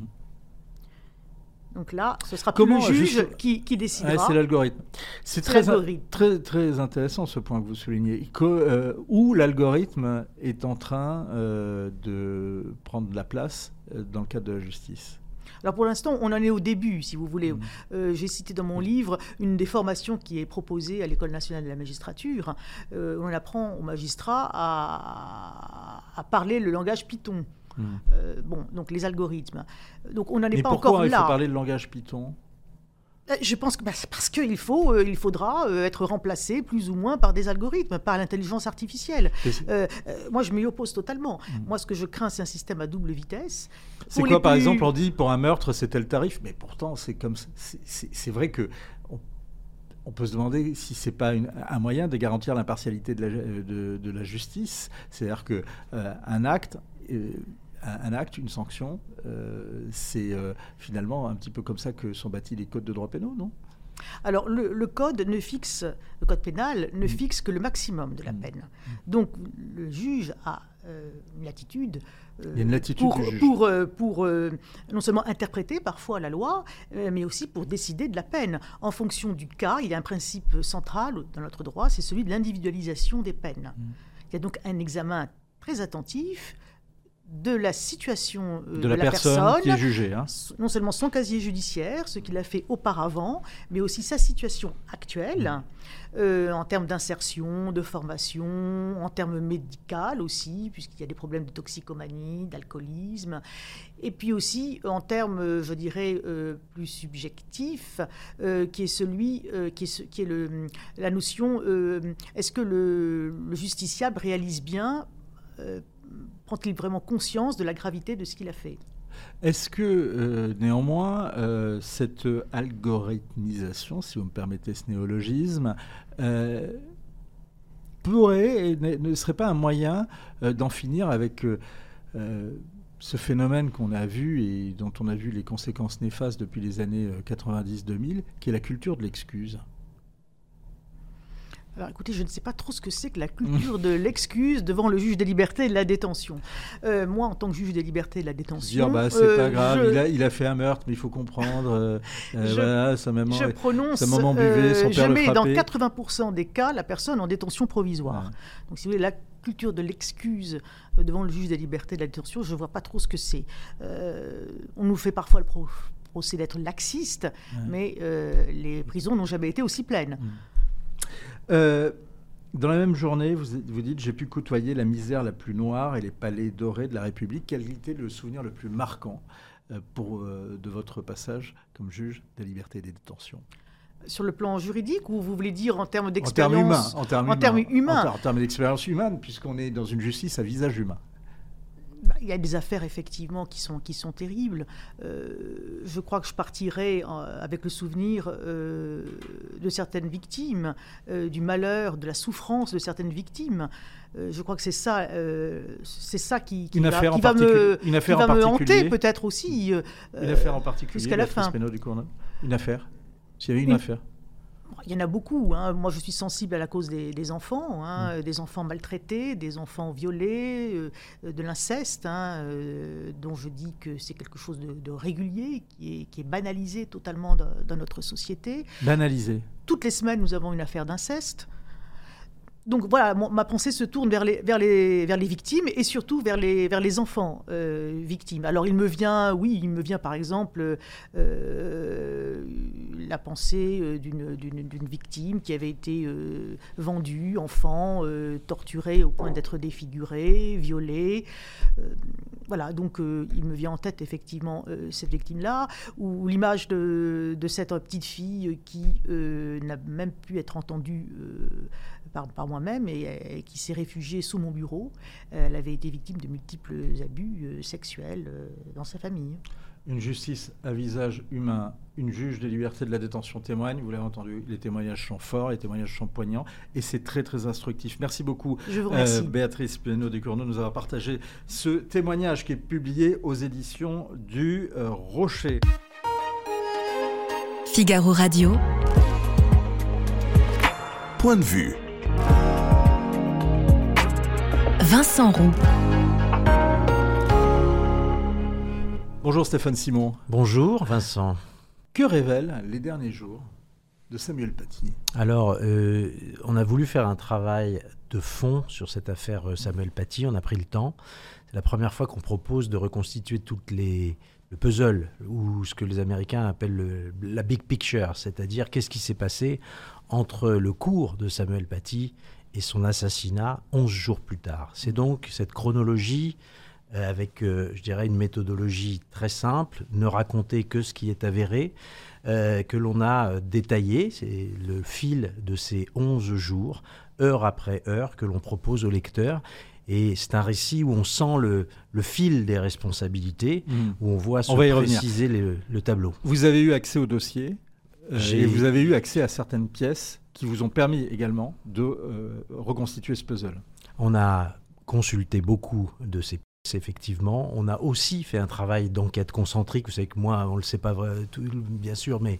Donc là, ce sera plus le juge qui, décidera. c'est l'algorithme. C'est très, très, très intéressant ce point que vous soulignez. Euh, où l'algorithme est en train euh, de prendre la place euh, dans le cadre de la justice? Alors pour l'instant, on en est au début, si vous voulez. Mmh. J'ai cité dans mon livre une des formations qui est proposée à l'École nationale de la magistrature. on apprend aux magistrats à, à parler le langage Python. Hmm. Euh, bon, donc les algorithmes. Donc on n'en est pas encore là. il faut parler le langage Python? euh, je pense que bah, parce qu'il faut, euh, il faudra être remplacé plus ou moins par des algorithmes, par l'intelligence artificielle. moi, je m'y oppose totalement. Hmm. Moi, ce que je crains, c'est un système à double vitesse. C'est quoi, par exemple, on dit pour un meurtre, c'est tel tarif, mais pourtant, c'est comme, c'est vrai que on, peut se demander si c'est pas un moyen de garantir l'impartialité de, de, de la, justice. C'est-à-dire que un acte un, acte, une sanction, euh, c'est euh, finalement un petit peu comme ça que sont bâtis les codes de droit pénal, non? Alors, le, code ne fixe, le code pénal ne mm. fixe que le maximum de la mm. peine. Donc, le juge a euh, une latitude. une latitude pour, pour, non seulement interpréter parfois la loi, mais aussi pour décider de la peine. En fonction du cas, il y a un principe central dans notre droit, c'est celui de l'individualisation des peines. Mm. Il y a donc un examen très attentif de la situation euh, de, la, personne, qui est jugée. Hein. Non seulement son casier judiciaire, ce qu'il a fait auparavant, mais aussi sa situation actuelle, mmh. euh, en termes d'insertion, de formation, en termes médical aussi, puisqu'il y a des problèmes de toxicomanie, d'alcoolisme, et puis aussi en termes, je dirais, euh, plus subjectifs, qui est celui, qui est, qui est le, la notion, est-ce que le, le, justiciable réalise bien prend-il vraiment conscience de la gravité de ce qu'il a fait? Est-ce que euh, néanmoins euh, cette algorithmisation, si vous me permettez ce néologisme, euh, pourrait et ne serait pas un moyen d'en finir avec ce phénomène qu'on a vu et dont on a vu les conséquences néfastes depuis les années 90-2000, qui est la culture de l'excuse? Alors écoutez, je ne sais pas trop ce que c'est que la culture de l'excuse devant le juge des libertés et de la détention. Euh, moi, en tant que juge des libertés et de la détention. Dire, bah, c'est pas euh, grave, il, a, il, a, fait un meurtre, mais il faut comprendre. Euh, je, voilà, sa maman, je prononce. Sa maman buvait, son père je mets dans 80% des cas la personne en détention provisoire. Donc, si vous voulez, la culture de l'excuse devant le juge des libertés et de la détention, je ne vois pas trop ce que c'est. on nous fait parfois le procès d'être laxiste, mais les prisons n'ont jamais été aussi pleines. Mm. Euh, dans la même journée, vous, vous dites J'ai pu côtoyer la misère la plus noire et les palais dorés de la République. Quel était le souvenir le plus marquant euh, pour, euh, de votre passage comme juge des libertés et des détentions? Sur le plan juridique ou vous voulez dire en termes d'expérience En termes humains. En termes humains. En, termes d'expérience humaine, puisqu'on est dans une justice à visage humain. Bah, il y a des affaires effectivement qui sont, qui sont terribles. Euh, je crois que je partirai euh, avec le souvenir euh, de certaines victimes, du malheur, de la souffrance de certaines victimes. je crois que c'est ça, c'est ça qui, qui, va, qui va, me, une affaire qui va me hanter peut-être aussi. une affaire en particulier jusqu'à la fin. Du une affaire. S'il y avait une affaire il y en a beaucoup. Hein. Moi, je suis sensible à la cause des, enfants, hein. mm. des enfants maltraités, des enfants violés, euh, de l'inceste, hein, euh, dont je dis que c'est quelque chose de, régulier, qui est, qui est, banalisé totalement dans, notre société. Banalisé. Toutes les semaines, nous avons une affaire d'inceste. donc voilà, ma pensée se tourne vers les, vers les, vers les victimes et surtout vers les, vers les enfants euh, victimes. Alors il me vient, oui, il me vient par exemple euh, la pensée euh, d'une victime qui avait été vendue, enfant, torturée au point d'être défigurée, violée. voilà, donc il me vient en tête effectivement cette victime-là, ou l'image de, de, cette petite fille qui n'a même pu être entendue par, moi-même et, qui s'est réfugiée sous mon bureau. Elle avait été victime de multiples abus euh, sexuels euh, dans sa famille. Une justice à visage humain, une juge des libertés de la détention témoigne, vous l'avez entendu, les témoignages sont forts, les témoignages sont poignants, et c'est très très instructif. Merci beaucoup, Je vous remercie. Euh, Béatrice Pénaud Cournot, nous avoir partagé ce témoignage qui est publié aux éditions du Rocher. Figaro Radio. Point de vue. Vincent Roux. Bonjour Stéphane Simon. Bonjour Vincent. Que révèlent les derniers jours de Samuel Paty? Alors, euh, on a voulu faire un travail de fond sur cette affaire euh, Samuel Paty. On a pris le temps. C'est la première fois qu'on propose de reconstituer toutes les le puzzle ou ce que les Américains appellent la big picture, c'est-à-dire qu'est-ce qui s'est passé entre le cours de Samuel Paty et son assassinat 11 jours plus tard. C'est donc cette chronologie avec, euh, je dirais, une méthodologie très simple, ne raconter que ce qui est avéré, euh, que l'on a détaillé, c'est le fil de ces 11 jours, heure après heure, que l'on propose au lecteur. Et c'est un récit où on sent le, le fil des responsabilités, mmh. où on voit se préciser le, tableau. Vous avez eu accès au dossier et vous avez eu accès à certaines pièces qui vous ont permis également de euh, reconstituer ce puzzle. On a consulté beaucoup de ces effectivement. On a aussi fait un travail d'enquête concentrique. Vous savez que moi, on ne le sait pas bien sûr, mais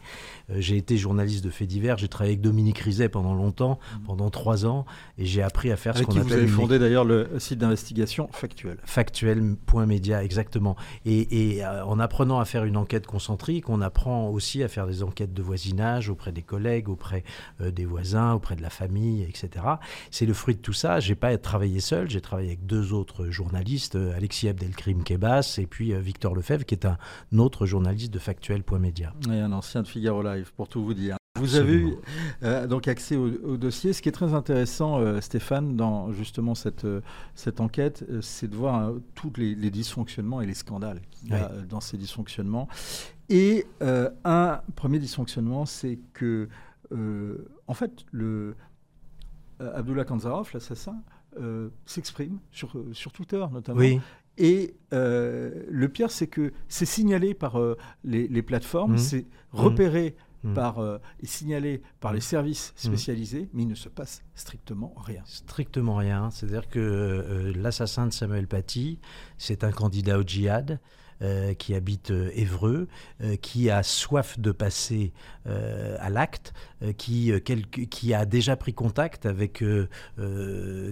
euh, j'ai été journaliste de faits divers. J'ai travaillé avec Dominique Rizet pendant longtemps, mmh. pendant trois ans, et j'ai appris à faire ce qu'on appelle. Vous avez fondé d'ailleurs le site d'investigation Factuel. Factuel.media, exactement. Et, euh, en apprenant à faire une enquête concentrique, on apprend aussi à faire des enquêtes de voisinage auprès des collègues, auprès euh, des voisins, auprès de la famille, etc. C'est le fruit de tout ça. J'ai pas travaillé seul. J'ai travaillé avec deux autres journalistes Alexis Abdelkrim Kebas et puis euh, Victor Lefebvre, qui est un autre journaliste de Factuel.media. Et un ancien de Figaro Live, pour tout vous dire. Vous avez eu euh, donc accès au, dossier. Ce qui est très intéressant, euh, Stéphane, dans justement cette, cette enquête, c'est de voir tous les, dysfonctionnements et les scandales qu'il y a dans ces dysfonctionnements. Et un premier dysfonctionnement, c'est que, en fait, le Abdullah Kanzarov, l'assassin, euh, s'exprime sur, euh, sur Twitter notamment. Et euh, le pire, c'est que c'est signalé par les, plateformes, mmh. c'est repéré mmh. par, et signalé par les mmh. services spécialisés, mais il ne se passe strictement rien. Strictement rien. C'est-à-dire que l'assassin de Samuel Paty, c'est un candidat au djihad. Euh, qui habite euh, Évreux, euh, qui a soif de passer à l'acte, qui, a déjà pris contact avec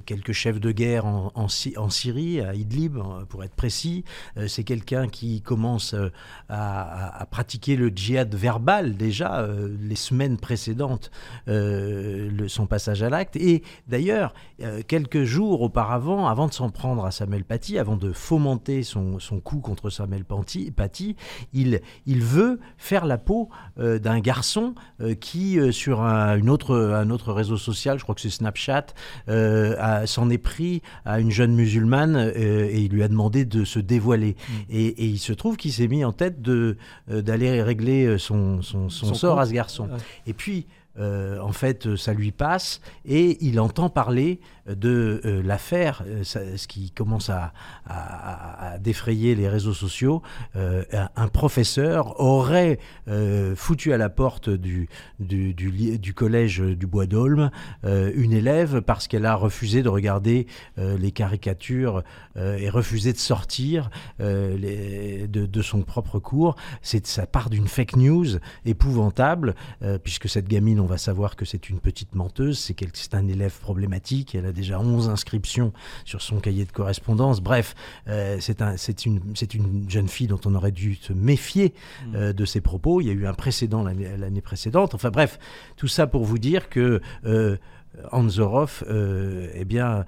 quelques chefs de guerre en, Syrie, à Idlib pour être précis. C'est quelqu'un qui commence à, pratiquer le djihad verbal déjà les semaines précédentes son passage à l'acte. Et d'ailleurs, quelques jours auparavant, avant de s'en prendre à Samuel Paty, avant de fomenter son, son coup contre Samuel Paty, il, il veut faire la peau euh, d'un garçon euh, qui, euh, sur un, une autre, un autre réseau social, je crois que c'est Snapchat, s'en est pris à une jeune musulmane et il lui a demandé de se dévoiler. Mm. Et, il se trouve qu'il s'est mis en tête d'aller régler son, son, sort à ce garçon. Et puis, en fait, ça lui passe et il entend parler de euh, l'affaire, euh, ce qui commence à, défrayer les réseaux sociaux, euh, un, professeur aurait foutu à la porte du, collège du Bois d'Aulne une élève parce qu'elle a refusé de regarder les caricatures et refusé de sortir de, son propre cours. C'est ça part d'une fake news épouvantable, puisque cette gamine, on va savoir que c'est une petite menteuse, c'est un élève problématique, elle a déjà 11 inscriptions sur son cahier de correspondance. Bref, euh, c'est un, une, une, jeune fille dont on aurait dû se méfier mm. euh, de ses propos. Il y a eu un précédent l'année précédente. Enfin bref, tout ça pour vous dire que... Euh, Anzorov, eh bien,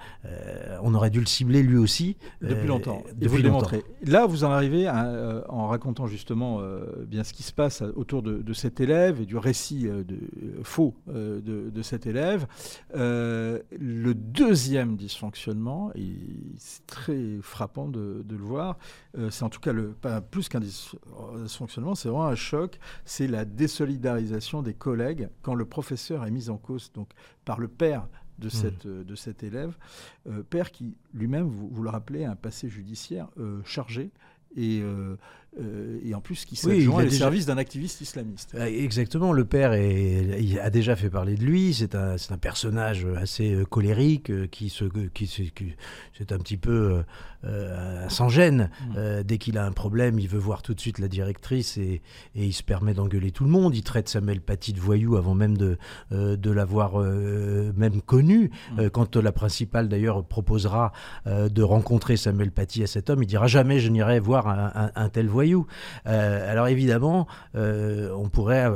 on aurait dû le cibler lui aussi. Depuis longtemps. Depuis longtemps. Là, vous en arrivez en racontant justement bien ce qui se passe autour de, cet élève et du récit de, faux de, cet élève. le deuxième dysfonctionnement, c'est très frappant de, le voir, c'est en tout cas le, pas plus qu'un dysfonctionnement, c'est vraiment un choc, c'est la désolidarisation des collègues quand le professeur est mis en cause donc, par le père de, mmh. cette, de cet élève, euh, père qui lui-même, vous, le rappelez, a un passé judiciaire euh, chargé et, euh, et, en plus qui s'adjoint oui, les services d'un activiste islamiste. Exactement, le père est, il a déjà fait parler de lui, c'est un, un, personnage assez colérique qui se, qui, qui c'est un petit peu euh, sans gêne. Mm. Euh, dès qu'il a un problème, il veut voir tout de suite la directrice et, il se permet d'engueuler tout le monde. Il traite Samuel Paty de voyou avant même de, euh, de l'avoir même connu. Mm. quand la principale d'ailleurs proposera de rencontrer Samuel Paty à cet homme, il dira jamais je n'irai voir un, tel voyou. Alors évidemment, on pourrait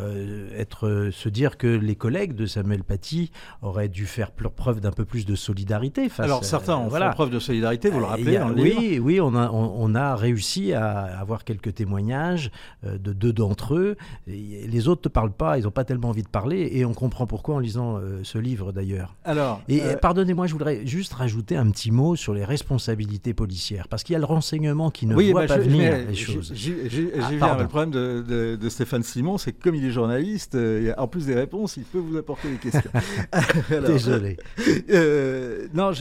être, se dire que les collègues de Samuel Paty auraient dû faire preuve d'un peu plus de solidarité. Face alors certains ont fait preuve de solidarité, vous le rappelez. Oui, oui, on a, on, a réussi à avoir quelques témoignages euh, de deux d'entre eux. les autres ne parlent pas, ils n'ont pas tellement envie de parler, et on comprend pourquoi en lisant euh, ce livre d'ailleurs. Alors, et euh, pardonnez-moi, je voudrais juste rajouter un petit mot sur les responsabilités policières, parce qu'il y a le renseignement qui ne voit bah, pas venir les choses. J'ai ah, le problème de, Stéphane Simon, c'est que comme il est journaliste, en plus des réponses, il peut vous apporter des questions. Désolé. non,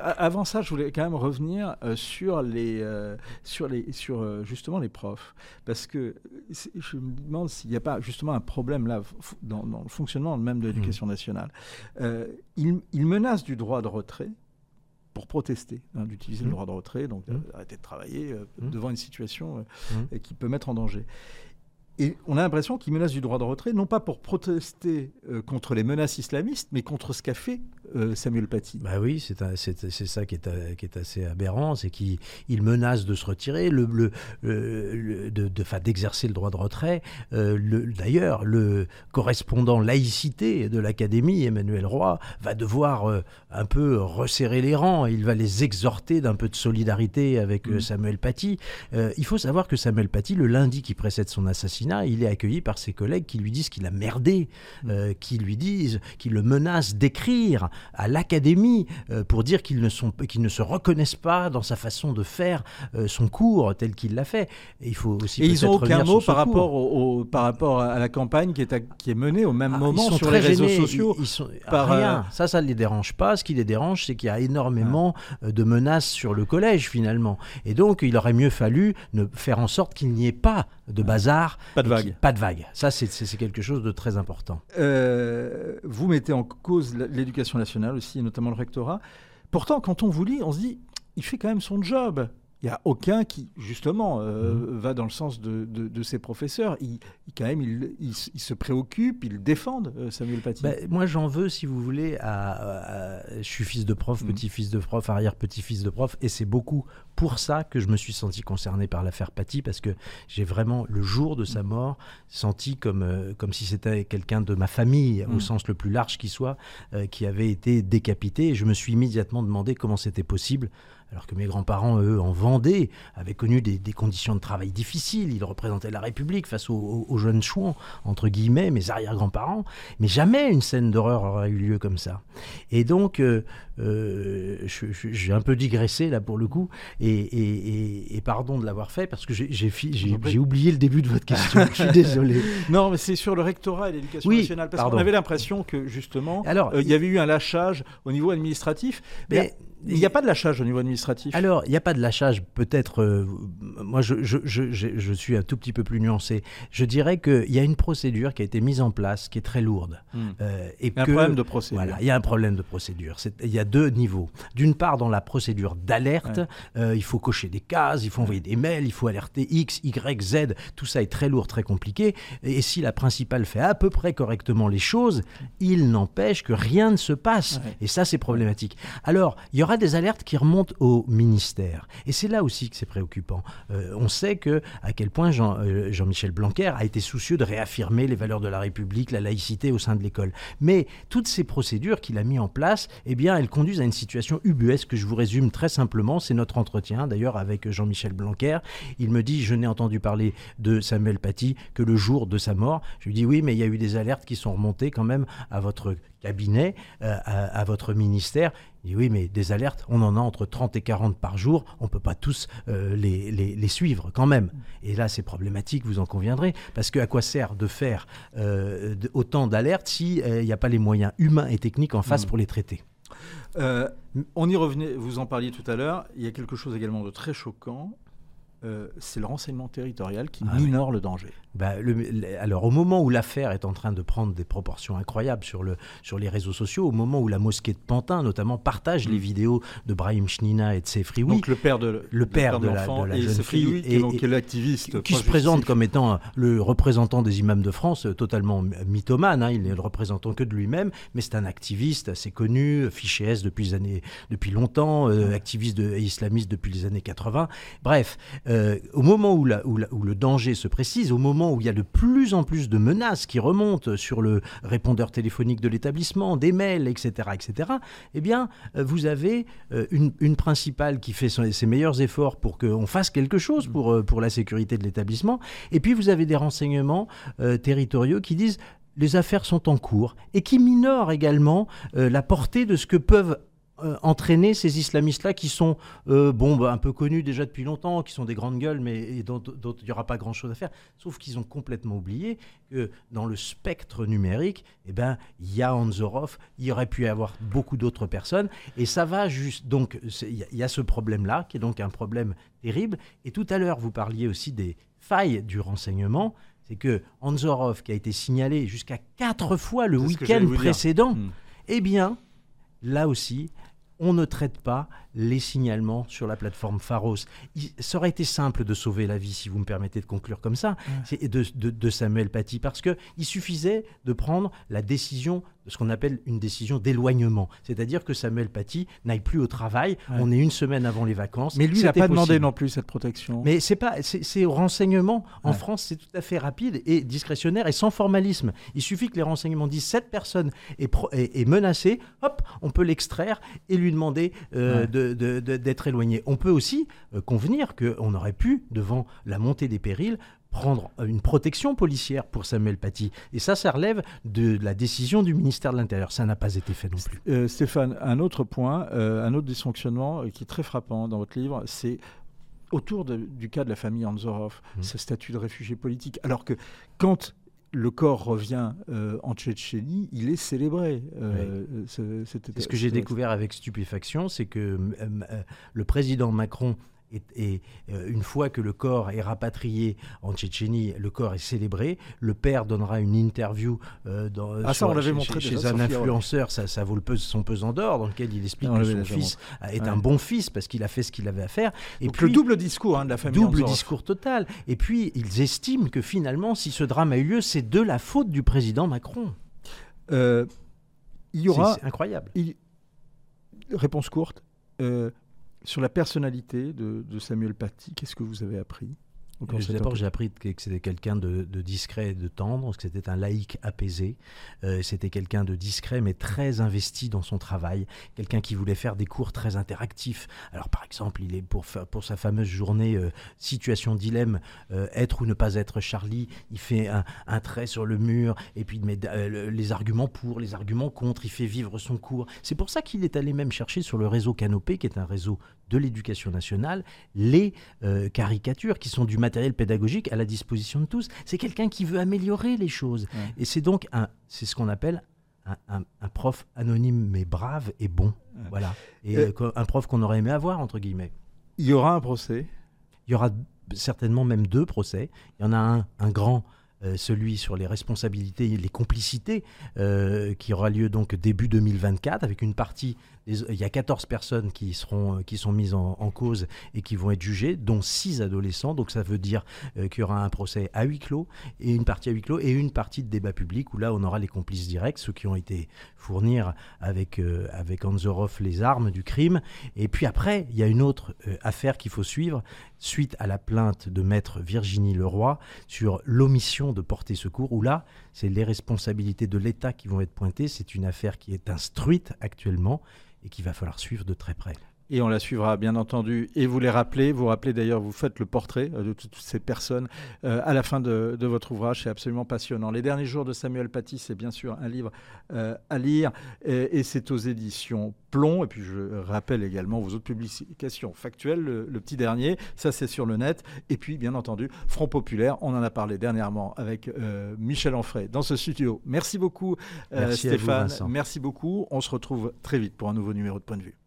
avant ça, je voulais quand même revenir euh, sur, les, euh, sur, les, sur euh, justement les profs. Parce que je me demande s'il n'y a pas justement un problème là dans, le fonctionnement même de l'éducation mmh. nationale. il, il menace du droit de retrait pour protester, hein, d'utiliser le mmh. droit de retrait, donc mmh. arrêter de travailler devant une situation qui peut mettre en danger. Et on a l'impression qu'il menace du droit de retrait, non pas pour protester contre les menaces islamistes, mais contre ce qu'a fait euh, Samuel Paty. Bah oui, c'est ça qui est, euh, qui est assez aberrant, c'est qu'il menace de se retirer, le, le, de, d'exercer le droit de retrait. Euh, d'ailleurs, le correspondant laïcité de l'Académie, Emmanuel Roy, va devoir un peu resserrer les rangs. Il va les exhorter d'un peu de solidarité avec mm. Samuel Paty. il faut savoir que Samuel Paty, le lundi qui précède son assassinat, il est accueilli par ses collègues qui lui disent qu'il a merdé, mm. qui lui disent, qui le menacent d'écrire à l'académie euh, pour dire qu'ils ne, sont, qu'ils ne se reconnaissent pas dans sa façon de faire euh, son cours tel qu'il l'a fait. Et il faut aussi. Et ils n'ont aucun mot par rapport, au, par rapport à la campagne qui est, qui est menée au même ah, moment sur les réseaux sociaux. Ils, sont, par, rien. Euh, ça, ça ne les dérange pas. Ce qui les dérange, c'est qu'il y a énormément ah. de menaces sur le collège finalement. Et donc, il aurait mieux fallu ne faire en sorte qu'il n'y ait pas de bazar. Pas de vague. pas de vague. Ça, c'est quelque chose de très important. vous mettez en cause l'éducation nationale aussi, et notamment le rectorat. Pourtant, quand on vous lit, on se dit, il fait quand même son job. Il n'y a aucun qui, justement, euh, mhm. va dans le sens de, de, ses professeurs. Il, quand même, il, se préoccupe, il défendent euh, Samuel Paty. Ben, moi, j'en veux, si vous voulez, à, je suis fils de prof, mhm. petit-fils de prof, arrière-petit-fils de prof, et c'est beaucoup pour ça que je me suis senti concerné par l'affaire Paty, parce que j'ai vraiment, le jour de sa mhm. mort, senti comme, euh, comme si c'était quelqu'un de ma famille, au sens le plus large qui soit, qui avait été décapité. Et je me suis immédiatement demandé comment c'était possible alors que mes grands-parents, eux, en Vendée, avaient connu des, conditions de travail difficiles. Ils représentaient la République face aux, jeunes chouans, entre guillemets, mes arrière-grands-parents. Mais jamais une scène d'horreur aurait eu lieu comme ça. Et donc, euh, euh, j'ai un peu digressé là pour le coup, et, pardon de l'avoir fait parce que j'ai oublié le début de votre question. je suis désolé. Non, mais c'est sur le rectorat et l'éducation nationale, parce qu'on avait l'impression que justement, euh, il y avait eu un lâchage au niveau administratif. mais il n'y a pas de lâchage au niveau administratif? Alors, il n'y a pas de lâchage. Peut-être, euh, moi, je, je, je, je, suis un tout petit peu plus nuancé. Je dirais qu'il y a une procédure qui a été mise en place, qui est très lourde. Hmm. Euh, et il y a un problème de procédure. Voilà, il y a un problème de procédure. Il y a deux niveaux. D'une part, dans la procédure d'alerte, euh, il faut cocher des cases, il faut envoyer des mails, il faut alerter X, Y, Z. Tout ça est très lourd, très compliqué. Et si la principale fait à peu près correctement les choses, il n'empêche que rien ne se passe. Et ça, c'est problématique. Alors, il y aura des alertes qui remontent au ministère. Et c'est là aussi que c'est préoccupant. Euh, on sait que à quel point Jean, euh, Jean-Michel Blanquer a été soucieux de réaffirmer les valeurs de la République, la laïcité au sein de l'école. Mais toutes ces procédures qu'il a mis en place, eh bien, elles conduisent à une situation ubuesque que je vous résume très simplement. C'est notre entretien, d'ailleurs, avec Jean-Michel Blanquer. Il me dit, je n'ai entendu parler de Samuel Paty que le jour de sa mort. Je lui dis, oui, mais il y a eu des alertes qui sont remontées quand même à votre cabinet, euh, à, votre ministère. Il dit, oui, mais des alertes, on en a entre 30 et 40 par jour, on ne peut pas tous euh, les, les, suivre quand même. Et là, c'est problématique, vous en conviendrez, parce que à quoi sert de faire euh, autant d'alertes s'il n'y a pas les moyens humains et techniques en face mm. pour les traiter? On y revenait, vous en parliez tout à l'heure, il y a quelque chose également de très choquant, c'est le renseignement territorial qui ah minore le danger. Bah, alors, au moment où l'affaire est en train de prendre des proportions incroyables sur, le, sur les réseaux sociaux, au moment où la mosquée de Pantin, notamment, partage les mm. vidéos de Brahim Chnina et de Sefrioui, donc le père de, le père de, la, de la jeune fille, et, qui est l'activiste, qui, se présente comme étant le représentant des imams de France, totalement mythomane. Hein, il est le représentant que de lui-même, mais c'est un activiste assez connu, fiché S depuis les années, depuis longtemps, euh, activiste de, islamiste depuis les années 80. Bref, euh, au moment où, le danger se précise, au moment où il y a de plus en plus de menaces qui remontent sur le répondeur téléphonique de l'établissement, des mails, etc., eh bien, euh, vous avez euh, une, principale qui fait ses meilleurs efforts pour qu'on fasse quelque chose euh, pour la sécurité de l'établissement, et puis vous avez des renseignements territoriaux qui disent les affaires sont en cours et qui minorent également la portée de ce que peuvent euh, entraîner ces islamistes-là qui sont euh, bon, bah, un peu connus déjà depuis longtemps, qui sont des grandes gueules, mais dont, il n'y aura pas grand-chose à faire. Sauf qu'ils ont complètement oublié que dans le spectre numérique, eh ben, il y a Anzorov, il y aurait pu y avoir beaucoup d'autres personnes, et ça va juste. Donc, il y, a ce problème-là, qui est donc un problème terrible. Et tout à l'heure, vous parliez aussi des failles du renseignement. C'est que Anzorov, qui a été signalé jusqu'à quatre fois le week-end précédent, hmm. eh bien, là aussi, on ne traite pas les signalements sur la plateforme Pharos. ça aurait été simple de sauver la vie, si vous me permettez de conclure comme ça, de, de, Samuel Paty, parce qu'il suffisait de prendre la décision ce qu'on appelle une décision d'éloignement. C'est-à-dire que Samuel Paty n'aille plus au travail. On est une semaine avant les vacances. Mais lui, il n'a pas demandé non plus cette protection. Mais c'est pas, c'est au renseignement. En France, c'est tout à fait rapide et discrétionnaire et sans formalisme. Il suffit que les renseignements disent cette personne est, menacée, hop, on peut l'extraire et lui demander euh, d'être éloigné. On peut aussi euh, convenir qu'on aurait pu, devant la montée des périls, prendre une protection policière pour Samuel Paty. Et ça, ça relève de la décision du ministère de l'Intérieur. Ça n'a pas été fait non plus. Euh, Stéphane, un autre point, un autre dysfonctionnement qui est très frappant dans votre livre, c'est autour du cas de la famille Anzorov, mmh. ce statut de réfugié politique. Alors que quand le corps revient euh, en Tchétchénie, il est célébré. Euh, ce, ce que j'ai découvert avec stupéfaction, c'est que euh, le président Macron et, euh, une fois que le corps est rapatrié en Tchétchénie, le corps est célébré. Le père donnera une interview euh, dans, ah, ça, on chez, montré chez, un influenceur, ça, ça, vaut le son pesant d'or, dans lequel il explique que son fils est un bon fils parce qu'il a fait ce qu'il avait à faire. Et puis, le double discours hein, de la famille. Double discours total. Et puis, ils estiment que finalement, si ce drame a eu lieu, c'est de la faute du président Macron. Euh, il y aura. C'est incroyable. Réponse courte. Sur la personnalité de, Samuel Paty, qu'est-ce que vous avez appris? D'abord, j'ai appris que c'était quelqu'un de, discret et de tendre, que c'était un laïc apaisé. Euh, c'était quelqu'un de discret mais très investi dans son travail. Quelqu'un qui voulait faire des cours très interactifs. Alors, par exemple, il est pour, pour sa fameuse journée euh, situation dilemme, euh, être ou ne pas être Charlie. Il fait un, trait sur le mur et puis il met les arguments pour, les arguments contre. Il fait vivre son cours. C'est pour ça qu'il est allé même chercher sur le réseau Canopé, qui est un réseau de l'éducation nationale, les caricatures qui sont du matériel matériel pédagogique à la disposition de tous. C'est quelqu'un qui veut améliorer les choses. Et c'est donc un, c'est ce qu'on appelle un, prof anonyme mais brave et bon. Voilà. Et euh, un prof qu'on aurait aimé avoir, entre guillemets. Il y aura un procès Il y aura certainement même deux procès. Il y en a un, un grand euh, celui sur les responsabilités et les complicités, euh, qui aura lieu donc début 2024, avec une partie il y a 14 personnes qui, seront, qui sont mises en, cause et qui vont être jugées, dont 6 adolescents. Donc ça veut dire qu'il y aura un procès à huis clos et une partie à huis clos et une partie de débat public où là on aura les complices directs, ceux qui ont été fournir avec, avec Anzorov les armes du crime. Et puis après, il y a une autre affaire qu'il faut suivre suite à la plainte de maître Virginie Leroy sur l'omission de porter secours, où là, c'est les responsabilités de l'État qui vont être pointées. C'est une affaire qui est instruite actuellement et qu'il va falloir suivre de très près et on la suivra bien entendu. Et vous les rappelez, vous rappelez d'ailleurs, vous faites le portrait euh, de toutes ces personnes euh, à la fin de, votre ouvrage. C'est absolument passionnant. Les derniers jours de Samuel Paty, c'est bien sûr un livre euh, à lire et, c'est aux éditions Plomb. Et puis je rappelle également vos autres publications factuelles. Le, petit dernier, ça c'est sur le net. Et puis bien entendu, Front Populaire, on en a parlé dernièrement avec Michel Onfray dans ce studio. Merci beaucoup Stéphane. Merci beaucoup. On se retrouve très vite pour un nouveau numéro de Point de vue.